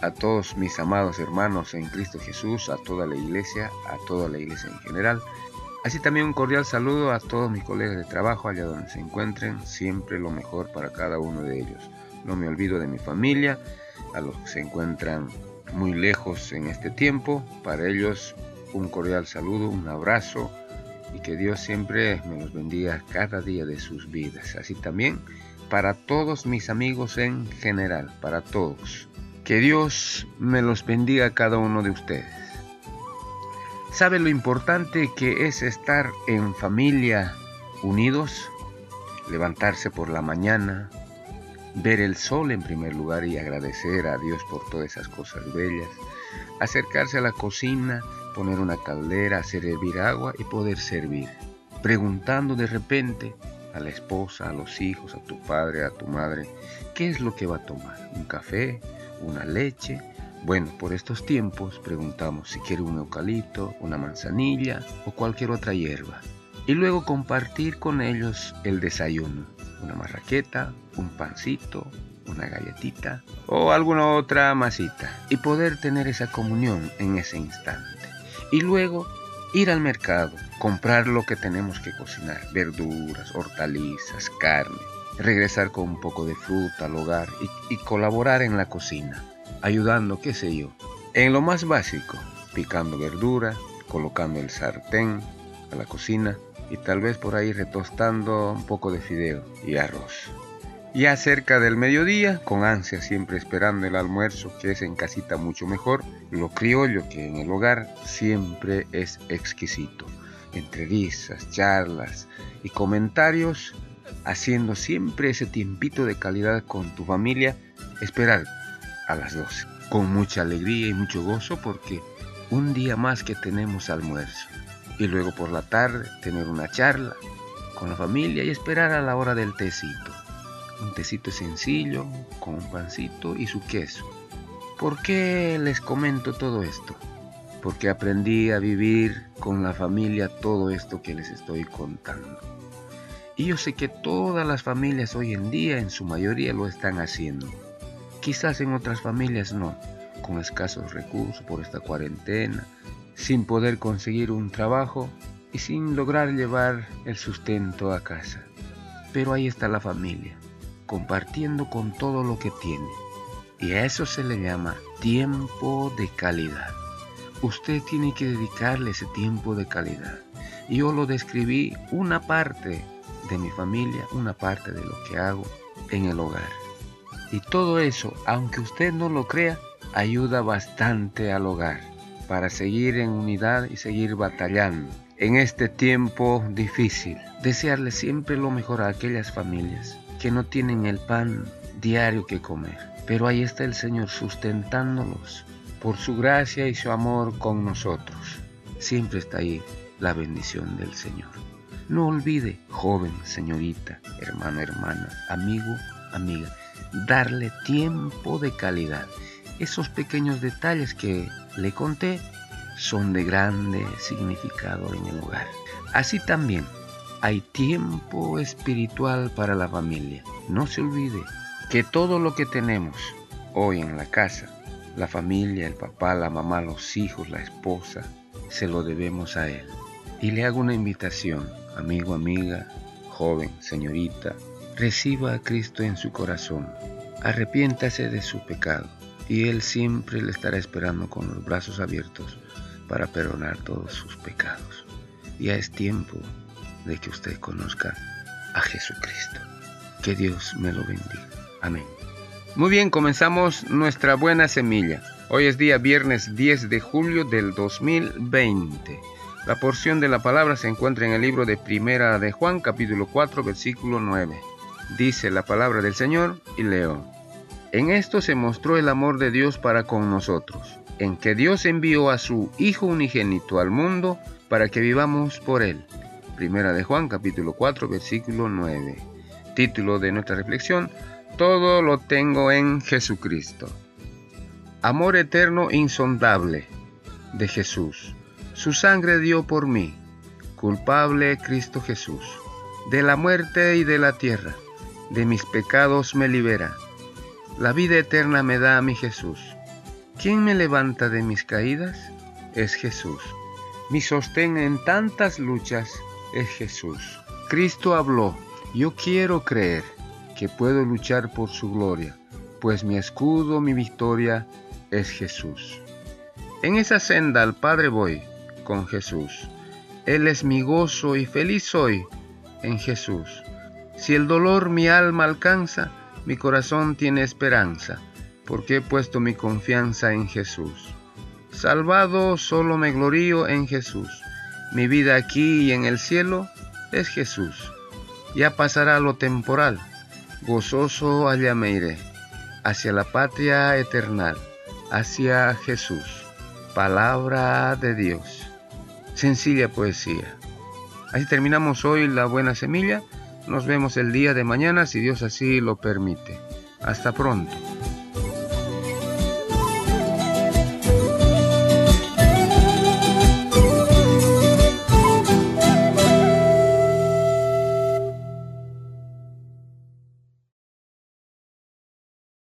a todos mis amados hermanos en Cristo Jesús, a toda la iglesia, a toda la iglesia en general. Así también un cordial saludo a todos mis colegas de trabajo allá donde se encuentren, siempre lo mejor para cada uno de ellos. No me olvido de mi familia, a los que se encuentran muy lejos en este tiempo, para ellos un cordial saludo, un abrazo y que Dios siempre me los bendiga cada día de sus vidas. Así también para todos mis amigos en general, para todos. Que Dios me los bendiga a cada uno de ustedes. ¿Sabe lo importante que es estar en familia unidos? Levantarse por la mañana, ver el sol en primer lugar y agradecer a Dios por todas esas cosas bellas. Acercarse a la cocina, poner una caldera, hacer hervir agua y poder servir. Preguntando de repente a la esposa, a los hijos, a tu padre, a tu madre, ¿qué es lo que va a tomar? ¿Un café? Una leche. Bueno, por estos tiempos preguntamos si quiere un eucalipto, una manzanilla o cualquier otra hierba. Y luego compartir con ellos el desayuno, una marraqueta, un pancito, una galletita o alguna otra masita. Y poder tener esa comunión en ese instante. Y luego ir al mercado, comprar lo que tenemos que cocinar, verduras, hortalizas, carne, regresar con un poco de fruta al hogar y, colaborar en la cocina, ayudando, qué sé yo, en lo más básico, picando verdura, colocando el sartén a la cocina y tal vez por ahí retostando un poco de fideo y arroz. Ya cerca del mediodía, con ansia siempre esperando el almuerzo, que es en casita mucho mejor, lo criollo que en el hogar siempre es exquisito. Entre risas, charlas y comentarios, haciendo siempre ese tiempito de calidad con tu familia, esperar a las 12, con mucha alegría y mucho gozo porque un día más que tenemos almuerzo y luego por la tarde tener una charla con la familia y esperar a la hora del tecito. Un tecito sencillo, con un pancito y su queso. ¿Por qué les comento todo esto? Porque aprendí a vivir con la familia todo esto que les estoy contando. Y yo sé que todas las familias hoy en día en su mayoría lo están haciendo. Quizás en otras familias no, con escasos recursos por esta cuarentena, sin poder conseguir un trabajo y sin lograr llevar el sustento a casa. Pero ahí está la familia, compartiendo con todo lo que tiene. Y a eso se le llama tiempo de calidad. Usted tiene que dedicarle ese tiempo de calidad. Yo lo describí una parte de mi familia, una parte de lo que hago en el hogar. Y todo eso, aunque usted no lo crea, ayuda bastante al hogar para seguir en unidad y seguir batallando en este tiempo difícil. Desearle siempre lo mejor a aquellas familias que no tienen el pan diario que comer. Pero ahí está el Señor sustentándolos por su gracia y su amor con nosotros. Siempre está ahí la bendición del Señor. No olvide, joven, señorita, hermano, hermana, amigo, amiga, darle tiempo de calidad. Esos pequeños detalles que le conté son de grande significado en el hogar. Así también hay tiempo espiritual para la familia. No se olvide que todo lo que tenemos hoy en la casa, la familia, el papá, la mamá, los hijos, la esposa, se lo debemos a Él. Y le hago una invitación amigo, amiga, joven, señorita, reciba a Cristo en su corazón, arrepiéntase de su pecado y Él siempre le estará esperando con los brazos abiertos para perdonar todos sus pecados. Ya es tiempo de que usted conozca a Jesucristo. Que Dios me lo bendiga. Amén. Muy bien, comenzamos nuestra buena semilla. Hoy es día viernes 10 de julio del 2020. La porción de la palabra se encuentra en el libro de Primera de Juan, capítulo 4, versículo 9. Dice la palabra del Señor y leo. En esto se mostró el amor de Dios para con nosotros, en que Dios envió a su Hijo unigénito al mundo para que vivamos por él. Primera de Juan capítulo 4 versículo 9. Título de nuestra reflexión, Todo lo tengo en Jesucristo. Amor eterno insondable de Jesús. Su sangre dio por mí, culpable Cristo Jesús. De la muerte y de la tierra, de mis pecados me libera. La vida eterna me da mi Jesús. ¿Quién me levanta de mis caídas? Es Jesús. Mi sostén en tantas luchas es Jesús. Cristo habló, yo quiero creer que puedo luchar por su gloria, pues mi escudo, mi victoria es Jesús. En esa senda al Padre voy con Jesús. Él es mi gozo y feliz soy en Jesús. Si el dolor mi alma alcanza, mi corazón tiene esperanza, porque he puesto mi confianza en Jesús. Salvado solo me glorío en Jesús. Mi vida aquí y en el cielo es Jesús. Ya pasará lo temporal, gozoso allá me iré, hacia la patria eternal, hacia Jesús. Palabra de Dios. Sencilla poesía. Así terminamos hoy la buena semilla. Nos vemos el día de mañana si Dios así lo permite. Hasta pronto.